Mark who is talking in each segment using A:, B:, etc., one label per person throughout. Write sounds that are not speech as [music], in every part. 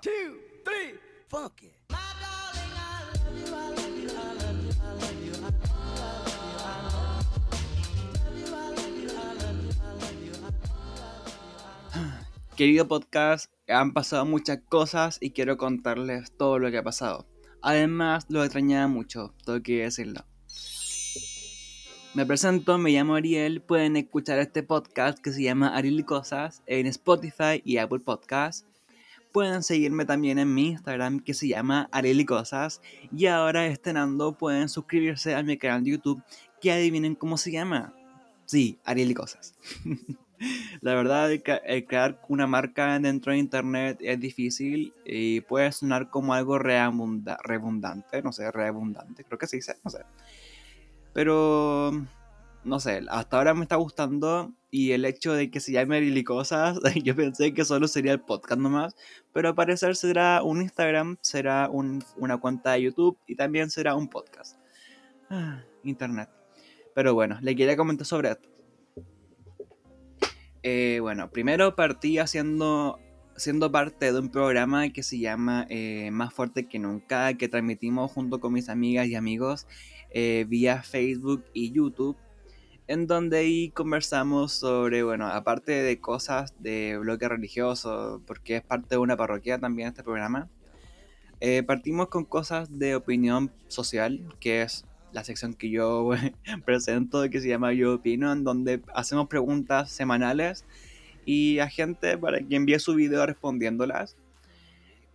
A: two, three, funky.
B: Querido podcast, han pasado muchas cosas y quiero contarles todo lo que ha pasado. Además, lo extrañaba mucho, tengo que decirlo. Me presento, me llamo Ariel, pueden escuchar este podcast que se llama Ariel y Cosas en Spotify y Apple Podcasts. Pueden seguirme también en mi Instagram que se llama Ariel y Cosas. Y ahora estrenando pueden suscribirse a mi canal de YouTube que adivinen cómo se llama. Sí, Ariel y Cosas. [laughs] La verdad, el crear una marca dentro de internet es difícil y puede sonar como algo redundante, no sé, redundante, creo que sí, no sé. Pero, no sé, hasta ahora me está gustando y el hecho de que se llame Lili Cosas, [laughs] yo pensé que solo sería el podcast nomás, pero al parecer será un Instagram, será una cuenta de YouTube y también será un podcast. Ah, internet. Pero bueno, le quería comentar sobre esto. Eh, bueno, primero partí haciendo, siendo parte de un programa que se llama eh, Más Fuerte que Nunca, que transmitimos junto con mis amigas y amigos eh, vía Facebook y YouTube, en donde ahí conversamos sobre, bueno, aparte de cosas de bloque religioso, porque es parte de una parroquia también este programa, partimos con cosas de opinión social, que es la sección que yo [laughs] presento, que se llama Yo Opino, en donde hacemos preguntas semanales y a gente para que envíe su video respondiéndolas.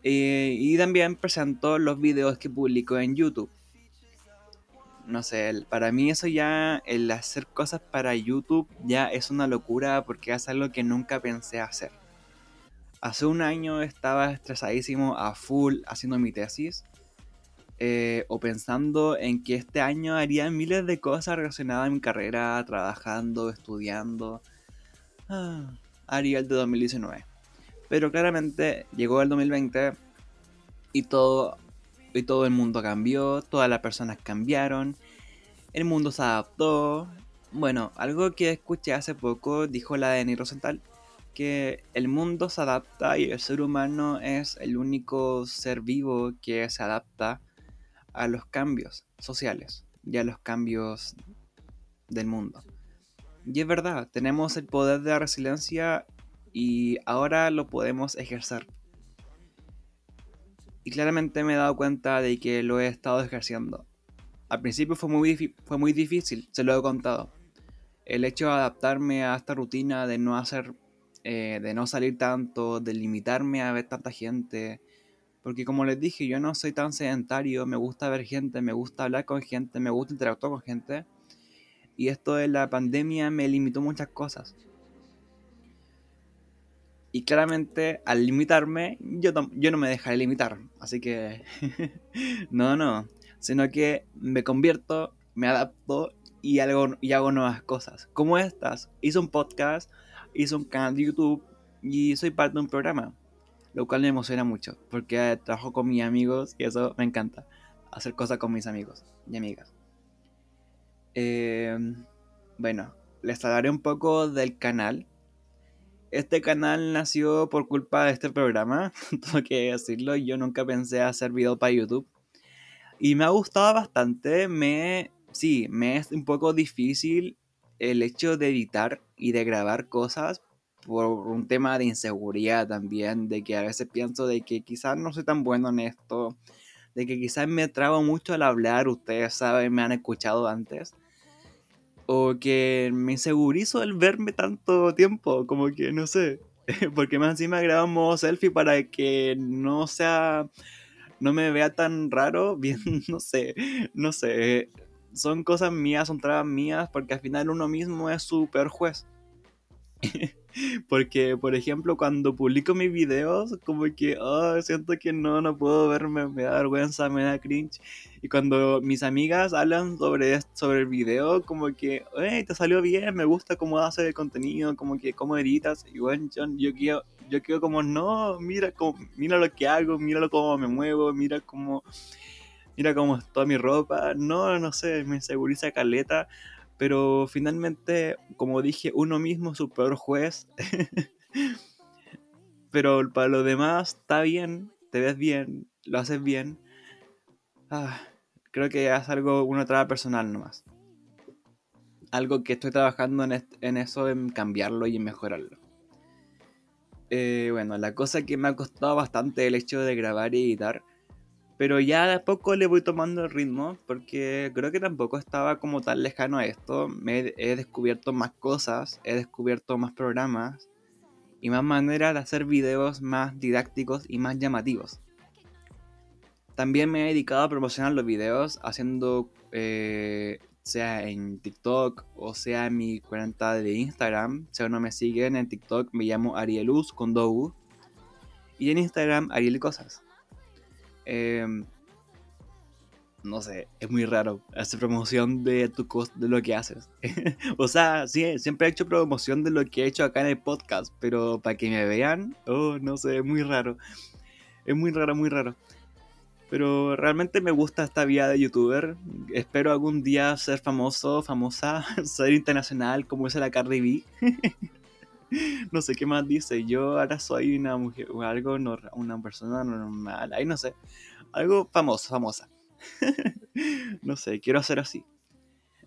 B: Eh, y también presento los videos que publico en YouTube. No sé, para mí eso ya, el hacer cosas para YouTube ya es una locura porque es algo que nunca pensé hacer. Hace un año estaba estresadísimo a full haciendo mi tesis eh, o pensando en que este año haría miles de cosas relacionadas a mi carrera, trabajando, estudiando. Ah, haría el de 2019. Pero claramente llegó el 2020 y todo, y todo el mundo cambió, todas las personas cambiaron, el mundo se adaptó. Bueno, algo que escuché hace poco dijo la de Rosenthal, que el mundo se adapta y el ser humano es el único ser vivo que se adapta a los cambios sociales y a los cambios del mundo. Y es verdad, tenemos el poder de la resiliencia y ahora lo podemos ejercer. Y claramente me he dado cuenta de que lo he estado ejerciendo. Al principio fue muy, fue muy difícil, se lo he contado. El hecho de adaptarme a esta rutina de no hacer, eh, de no salir tanto, de limitarme a ver tanta gente, porque como les dije, yo no soy tan sedentario, me gusta ver gente, me gusta hablar con gente, me gusta interactuar con gente. Y esto de la pandemia me limitó muchas cosas. Y claramente al limitarme, yo, yo no me dejaré limitar. Así que, [laughs] no, no. Sino que me convierto, me adapto y, algo, y hago nuevas cosas. Como estas. Hice un podcast, hice un canal de YouTube y soy parte de un programa lo cual me emociona mucho, porque trabajo con mis amigos y eso me encanta, hacer cosas con mis amigos y amigas. Em, bueno, les hablaré un poco del canal. Este canal nació por culpa de este programa, [laughs] tengo que decirlo, yo nunca pensé hacer video para YouTube. Y me ha gustado bastante, me... Sí, me es un poco difícil el hecho de editar y de grabar cosas por un tema de inseguridad también, de que a veces pienso de que quizás no soy tan bueno en esto, de que quizás me trabo mucho al hablar, ustedes saben, me han escuchado antes, o que me insegurizo el verme tanto tiempo, como que no sé, [laughs] porque más encima grabamos selfie para que no sea, no me vea tan raro, [laughs] bien, no sé, no sé, son cosas mías, son trabas mías, porque al final uno mismo es su peor juez. [laughs] Porque, por ejemplo, cuando publico mis videos, como que oh, siento que no, no puedo verme, me da vergüenza, me da cringe. Y cuando mis amigas hablan sobre, sobre el video, como que, hey, te salió bien, me gusta cómo haces el contenido, como que cómo editas. Y bueno, yo, yo quiero, yo quiero como, no, mira, como, mira lo que hago, mira cómo me muevo, mira cómo, mira cómo es toda mi ropa. No, no sé, me inseguriza caleta pero finalmente, como dije, uno mismo es su peor juez. [laughs] Pero para lo demás, está bien, te ves bien, lo haces bien. Ah, creo que es algo, una traba personal nomás. Algo que estoy trabajando en, en eso, en cambiarlo y en mejorarlo. Eh, bueno, la cosa que me ha costado bastante el hecho de grabar y editar. Pero ya de a poco le voy tomando el ritmo porque creo que tampoco estaba como tan lejano a esto. Me he descubierto más cosas, he descubierto más programas y más maneras de hacer videos más didácticos y más llamativos. También me he dedicado a promocionar los videos haciendo eh, sea en TikTok o sea en mi cuenta de Instagram. Si aún no me siguen en TikTok, me llamo Arieluz con Dogu. Y en Instagram, Ariel Cosas. Em, no sé, es muy raro hacer promoción de tu de lo que haces. [laughs] o sea, sí, siempre he hecho promoción de lo que he hecho acá en el podcast, pero para que me vean, oh, no sé, es muy raro. Es muy raro, muy raro. Pero realmente me gusta esta vida de youtuber. Espero algún día ser famoso, famosa, [laughs] ser internacional como es la Cardi B. [laughs] [laughs] no sé qué más dice. Yo ahora soy una mujer, o algo, una persona normal. Ahí no sé. Algo famoso, famosa. [laughs] no sé, quiero ser así.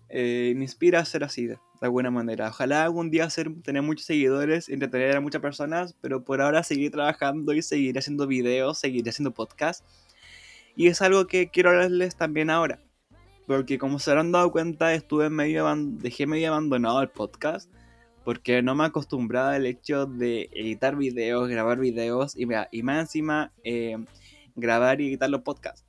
B: Eh, me inspira a ser así de alguna manera. Ojalá algún día ser, tener muchos seguidores, entretener a muchas personas, pero por ahora seguir trabajando y seguir haciendo videos, seguir haciendo podcasts y es algo que quiero hablarles también ahora. Porque como se habrán dado cuenta, estuve medio dejé medio abandonado el podcast. Porque no me acostumbraba al hecho de editar videos, grabar videos y, y más encima eh, grabar y editar los podcasts.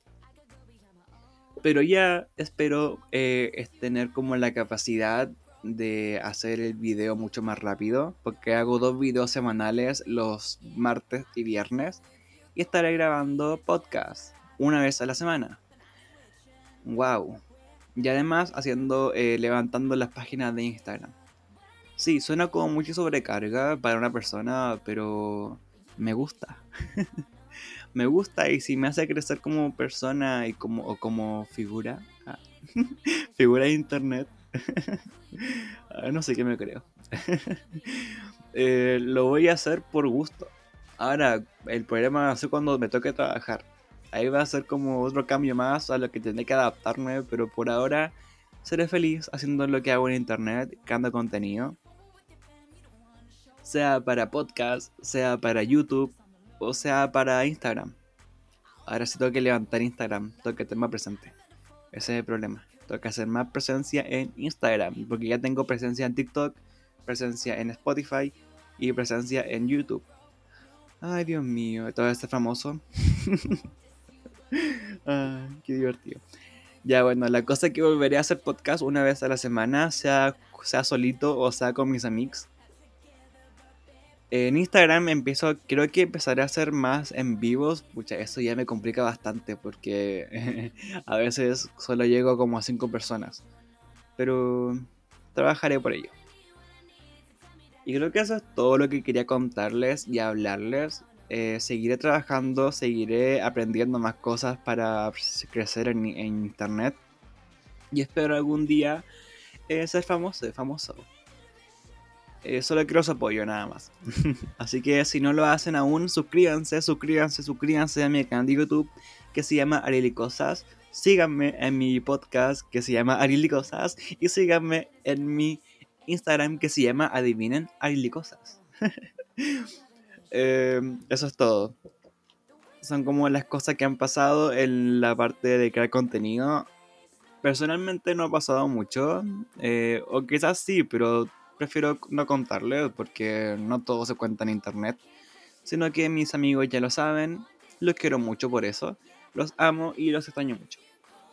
B: Pero ya espero eh, tener como la capacidad de hacer el video mucho más rápido. Porque hago dos videos semanales los martes y viernes. Y estaré grabando podcasts una vez a la semana. Wow. Y además haciendo, eh, levantando las páginas de Instagram. Sí, suena como mucha sobrecarga para una persona, pero me gusta. [laughs] me gusta y si me hace crecer como persona y como, o como figura, ah, [laughs] figura de internet, [laughs] ah, no sé qué me creo. Eh, lo voy a hacer por gusto. Ahora, el problema es cuando me toque trabajar ahí va a ser como otro cambio más a lo que tendré que adaptarme, pero por ahora seré feliz haciendo lo que hago en internet, creando contenido. Sea para podcast, sea para YouTube o sea para Instagram. Ahora sí tengo que levantar Instagram, tengo que tener más presente. Ese es el problema. Tengo que hacer más presencia en Instagram, porque ya tengo presencia en TikTok, presencia en Spotify y presencia en YouTube. Ay, Dios mío, todo este famoso. [laughs] Qué divertido. Ya bueno, la cosa es que volveré a hacer podcast una vez a la semana, sea, sea solito o sea con mis amigos. En Instagram empiezo, creo que empezaré a hacer más en vivos. Pucha, eso ya me complica bastante porque [laughs] a veces solo llego como a 5 personas. Pero trabajaré por ello. Y creo que eso es todo lo que quería contarles y hablarles. Eh, seguiré trabajando, seguiré aprendiendo más cosas para crecer en, internet. Y espero algún día eh, ser famoso, famoso. Eh, solo quiero su apoyo, nada más. [laughs] Así que si no lo hacen aún, suscríbanse, suscríbanse, suscríbanse a mi canal de YouTube que se llama Cosas Síganme en mi podcast que se llama Cosas Y síganme en mi Instagram que se llama Adivinen Cosas [laughs] Em, eso es todo. Son como las cosas que han pasado en la parte de crear contenido. Personalmente no ha pasado mucho. Eh, o quizás sí, pero prefiero no contarles porque no todo se cuenta en internet. Sino que mis amigos ya lo saben. Los quiero mucho por eso. Los amo y los extraño mucho.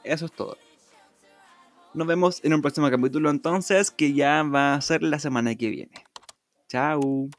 B: Eso es todo. Nos vemos en un próximo capítulo entonces, que ya va a ser la semana que viene. Chao.